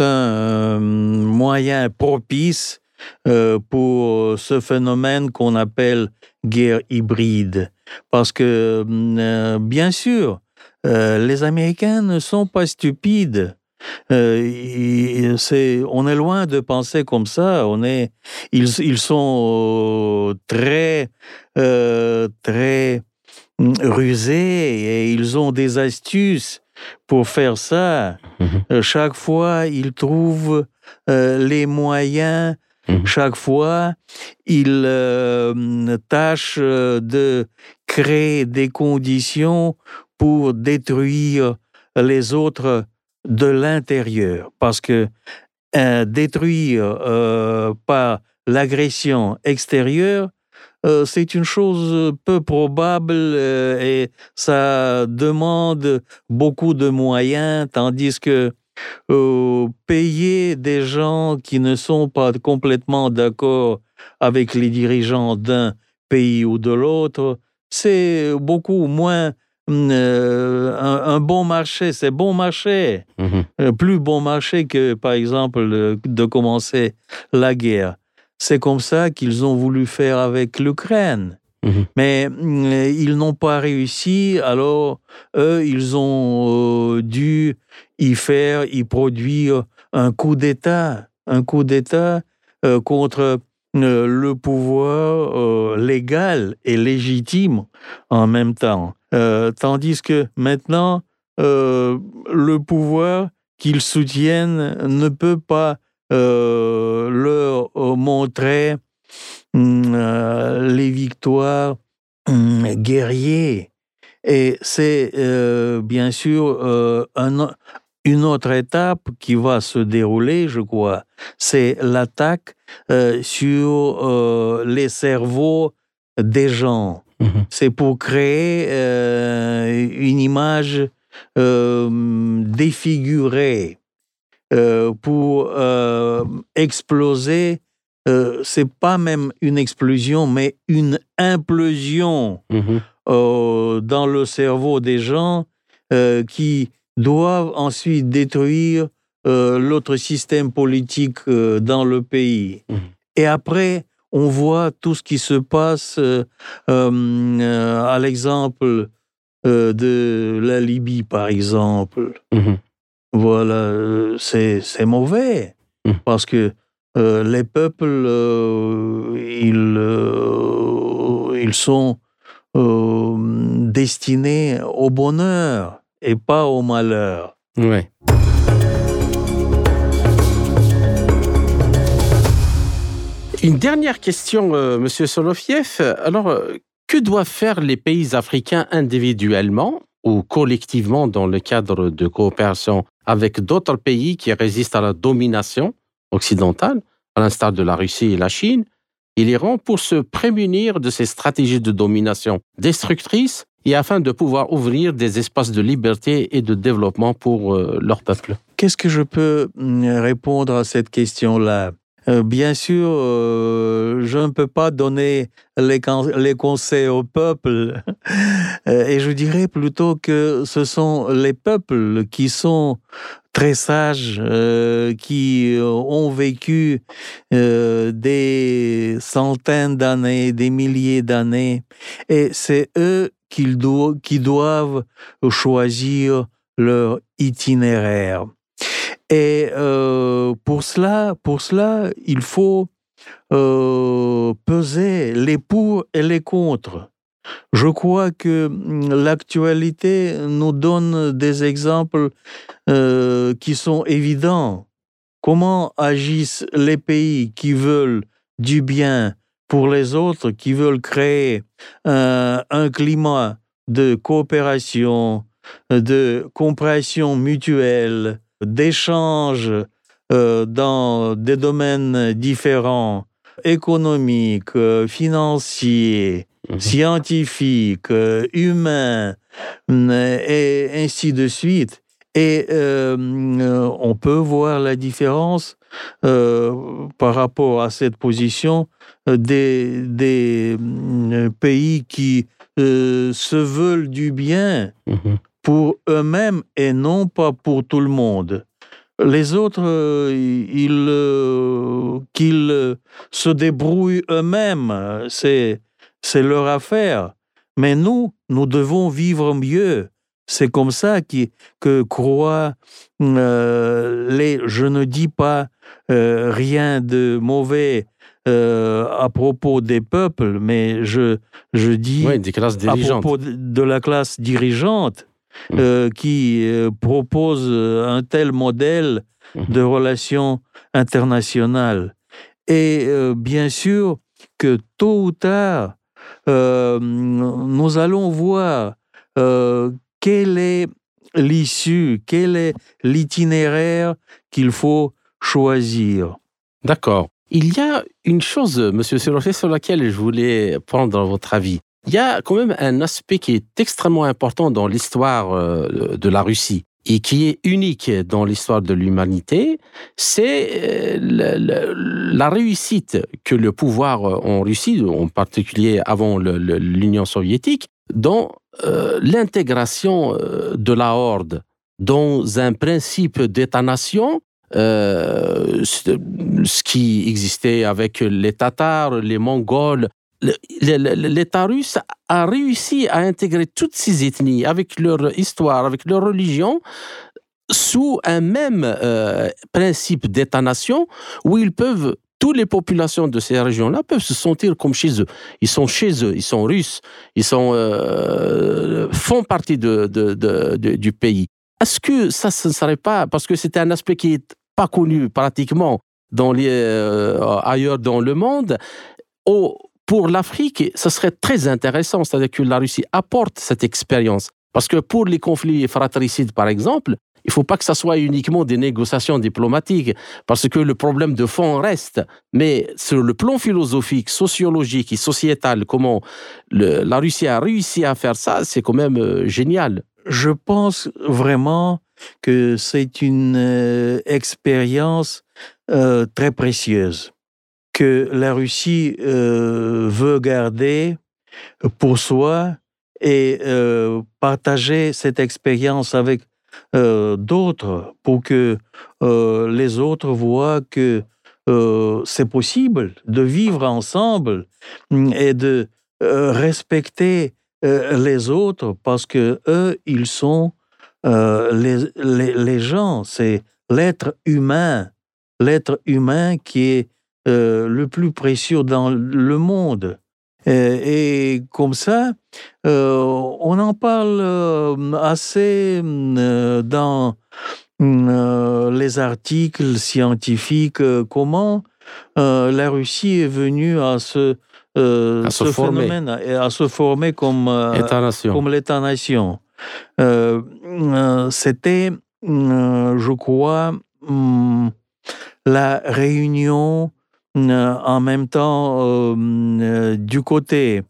un euh, moyen propice euh, pour ce phénomène qu'on appelle guerre hybride. Parce que, euh, bien sûr, les Américains ne sont pas stupides. Euh, on est loin de penser comme ça. On est, ils, ils sont euh, très, euh, très mm, rusés et ils ont des astuces pour faire ça. Mhm. Euh, chaque fois, ils trouvent les moyens. Mhm. Chaque fois, ils tâchent de créer des conditions pour détruire les autres de l'intérieur. Parce que euh, détruire euh, par l'agression extérieure, euh, c'est une chose peu probable et ça demande beaucoup de moyens, tandis que payer des gens qui ne sont pas complètement d'accord avec les dirigeants d'un pays ou de l'autre, c'est beaucoup moins euh, un, un bon marché, c'est bon marché, Mhm. Euh, plus bon marché que par exemple de commencer la guerre. C'est comme ça qu'ils ont voulu faire avec l'Ukraine. Mhm. Mais hum, ils n'ont pas réussi, alors eux, ils ont euh, dû y faire, y produire un coup d'État, un coup d'État euh, contre le pouvoir légal et légitime en même temps. Euh, tandis que maintenant, euh, le pouvoir qu'ils soutiennent ne peut pas euh, leur montrer euh, les victoires hum, guerriers Et c'est bien sûr un, une autre étape qui va se dérouler, je crois. C'est l'attaque sur les cerveaux des gens. Mhm. C'est pour créer euh, une image euh, défigurée, euh, pour exploser. c'est pas même une explosion, mais une implosion Mhm. dans le cerveau des gens qui doivent ensuite détruire l'autre système politique dans le pays. Mhm. Et après, on voit tout ce qui se passe euh, euh, à l'exemple euh, de la Libye, par exemple. Mhm. Voilà, euh, c'est mauvais Mhm. parce que euh, les peuples, euh, ils, euh, ils sont euh, destinés au bonheur et pas au malheur. Ouais. Une dernière question, euh, Monsieur Solofiev. Alors, euh, que doivent faire les pays africains individuellement ou collectivement dans le cadre de coopération avec d'autres pays qui résistent à la domination occidentale, à l'instar de la Russie et la Chine, et l'Iran, pour se prémunir de ces stratégies de domination destructrices et afin de pouvoir ouvrir des espaces de liberté et de développement pour euh, leur peuple. Qu'est-ce que je peux mm, répondre à cette question-là? Bien sûr, euh, je ne peux pas donner les, les conseils au peuple, Euh, et je dirais plutôt que ce sont les peuples qui sont très sages, euh, qui euh, ont vécu euh, des centaines d'années, des milliers d'années, et c'est eux qui doivent choisir leur itinéraire. Et euh, pour cela, pour cela, il faut euh, peser les pour et les contre. Je crois que mm, l'actualité nous donne des exemples euh, qui sont évidents. Comment agissent les pays qui veulent du bien pour les autres, qui veulent créer un, un climat de coopération, de compréhension mutuelle, d'échange euh, dans des domaines différents, économiques, euh, financiers, Mhm. scientifiques, euh, humains, mm, et ainsi de suite. Et euh, euh, on peut voir la différence euh, par rapport à cette position euh, des, des pays qui euh, se veulent du bien Mhm. Pour eux-mêmes et non pas pour tout le monde. Les autres, euh, ils, euh, qu'ils se débrouillent eux-mêmes, c'est, c'est leur affaire. Mais nous, nous devons vivre mieux. C'est comme ça qui, que croient euh, les. Je ne dis pas euh, rien de mauvais euh, à propos des peuples, mais je, je dis Oui, des classes à propos de de la classe dirigeante. Euh, qui euh, propose euh, un tel modèle Mhm. de relations internationales. Et euh, bien sûr que tôt ou tard, nous allons voir quelle est l'issue, quel est l'itinéraire qu'il faut choisir. D'accord. Il y a une chose, Monsieur Sérofé, sur laquelle je voulais prendre votre avis. Il y a quand même un aspect qui est extrêmement important dans l'histoire euh, de la Russie et qui est unique dans l'histoire de l'humanité, c'est euh, la, réussite que le pouvoir euh, en Russie, en particulier avant l'Union soviétique, dans l'intégration de la horde dans un principe d'État-nation ce qui existait avec les Tatars, les Mongols. L'État russe a réussi à intégrer toutes ces ethnies avec leur histoire, avec leur religion, sous un même euh, principe d'État-nation où ils peuvent, toutes les populations de ces régions-là peuvent se sentir comme chez eux. Ils sont chez eux, ils sont russes, ils sont, euh, font partie de, du pays. Est-ce que ça, ne serait pas, parce que c'était un aspect qui est pas connu pratiquement dans les, euh, ailleurs dans le monde, pour l'Afrique, ce serait très intéressant, c'est-à-dire que la Russie apporte cette expérience. Parce que pour les conflits fratricides, par exemple, il ne faut pas que ce soit uniquement des négociations diplomatiques, parce que le problème de fond reste. Mais sur le plan philosophique, sociologique et sociétal, comment la Russie a réussi à faire ça, c'est quand même euh, génial. Je pense vraiment que c'est une euh, expérience euh, très précieuse que la Russie veut garder pour soi et partager cette expérience avec euh, d'autres pour que euh, les autres voient que euh, c'est possible de vivre ensemble et de respecter les autres parce que eux, ils sont les, les, les, gens, c'est l'être humain, l'être humain qui est le plus précieux dans le monde. Euh, et, comme ça, euh, on en parle euh, assez dans les articles scientifiques, comment la Russie est venue à ce, à se phénomène, à se former comme l'État-nation. C'était, je crois, hum, la réunion euh, en même temps euh, euh, du côté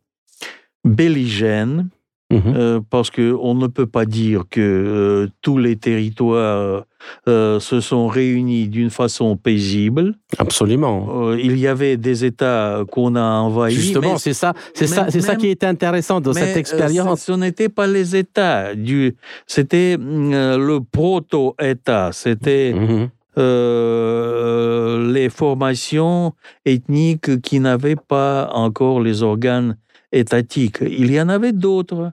belligène, mhm. parce qu'on ne peut pas dire que tous les territoires se sont réunis d'une façon paisible. Absolument. il y avait des États qu'on a envahis. Justement, c'est ça, c'est ça, c'est ça qui est intéressant dans cette expérience. ce n'était pas les États, du, c'était le proto-État, c'était. Mhm. Euh, les formations ethniques qui n'avaient pas encore les organes étatiques. Il y en avait d'autres.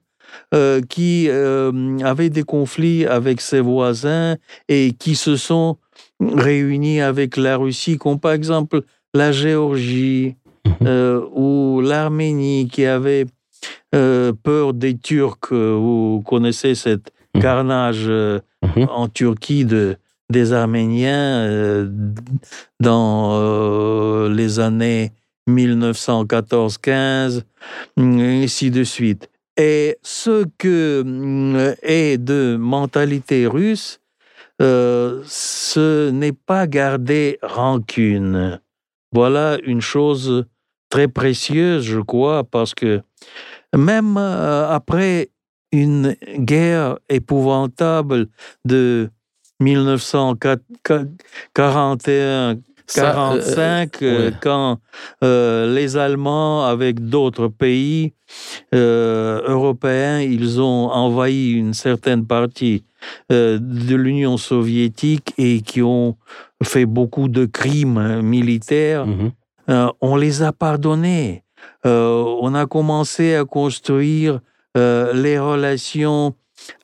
Euh, qui euh, avaient des conflits avec ses voisins et qui se sont réunis avec la Russie, comme par exemple la Géorgie mhm. ou l'Arménie qui avait peur des Turcs. Vous connaissez cette mhm. carnage mhm. en Turquie de, des Arméniens euh, dans euh, les années 1914-15, et ainsi de suite. Et ce que euh, est de mentalité russe, ce n'est pas garder rancune. Voilà une chose très précieuse, je crois, parce que même après une guerre épouvantable de 1941 45, euh, euh, quand euh, les Allemands, avec d'autres pays européens, ils ont envahi une certaine partie de l'Union soviétique et qui ont fait beaucoup de crimes militaires, mhm. on les a pardonnés. on a commencé à construire les relations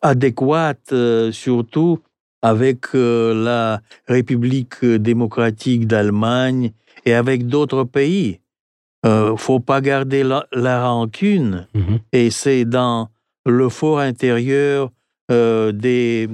adéquates, surtout avec euh, la République démocratique d'Allemagne et avec d'autres pays. Il euh, faut pas garder la, rancune. Mhm. Et c'est dans le fort intérieur euh, des,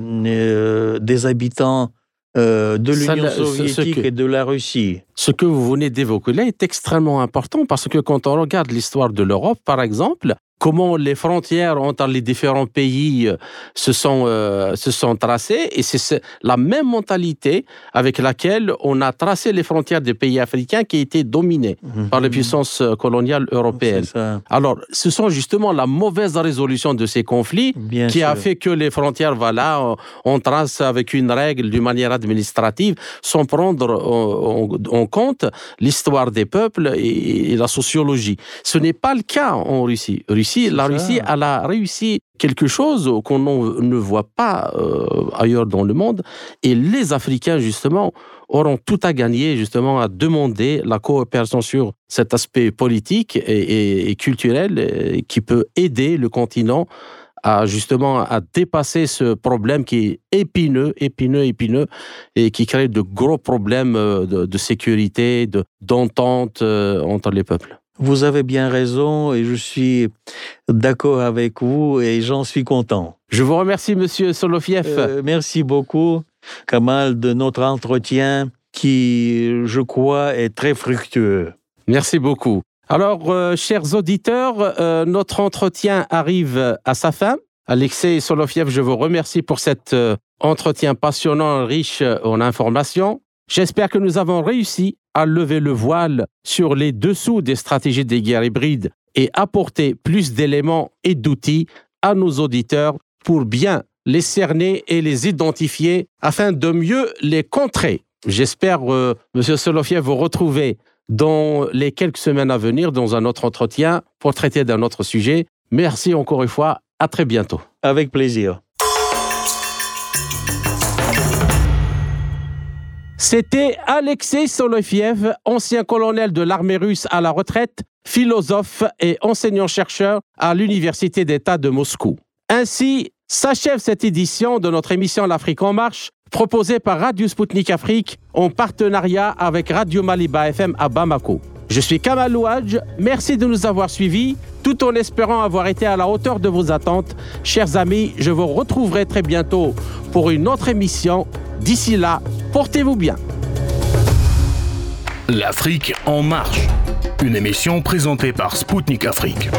des habitants de l'Union soviétique et de la Russie. Ce que vous venez d'évoquer là est extrêmement important parce que quand on regarde l'histoire de l'Europe, par exemple, comment les frontières entre les différents pays euh, se sont, euh, se sont tracées. Et c'est la même mentalité avec laquelle on a tracé les frontières des pays africains qui étaient dominés mhm. par les puissances euh, coloniales européennes. Alors, ce sont justement la mauvaise résolution de ces conflits qui a fait que les frontières, voilà, on trace avec une règle d'une manière administrative sans prendre en, compte l'histoire des peuples et, et, la sociologie. Ce n'est pas le cas en Russie. Russie la Russie, elle a réussi quelque chose qu'on ne voit pas euh, ailleurs dans le monde. Et les Africains, justement, auront tout à gagner, justement, à demander la coopération sur cet aspect politique et, culturel qui peut aider le continent à justement à dépasser ce problème qui est épineux, épineux, épineux, et qui crée de gros problèmes euh, de, sécurité, d'entente euh, entre les peuples. Vous avez bien raison et je suis d'accord avec vous et j'en suis content. Je vous remercie, Monsieur Solofiev. Euh, merci beaucoup, Kamal, de notre entretien qui, je crois, est très fructueux. Merci beaucoup. Alors, euh, chers auditeurs, euh, notre entretien arrive à sa fin. Alexei Solofiev, je vous remercie pour cet entretien passionnant, riche en informations. J'espère que nous avons réussi à lever le voile sur les dessous des stratégies des guerres hybrides et apporter plus d'éléments et d'outils à nos auditeurs pour bien les cerner et les identifier afin de mieux les contrer. J'espère, euh, Monsieur Solofiev, vous retrouver dans les quelques semaines à venir dans un autre entretien pour traiter d'un autre sujet. Merci encore une fois. À très bientôt. Avec plaisir. C'était Alexei Solofiev, ancien colonel de l'armée russe à la retraite, philosophe et enseignant-chercheur à l'Université d'État de Moscou. Ainsi s'achève cette édition de notre émission L'Afrique en marche, proposée par Radio Sputnik Afrique en partenariat avec Radio Maliba FM à Bamako. Je suis Kamal Ouadj, merci de nous avoir suivis, tout en espérant avoir été à la hauteur de vos attentes. Chers amis, je vous retrouverai très bientôt pour une autre émission. D'ici là, portez-vous bien. L'Afrique en marche, une émission présentée par Spoutnik Afrique.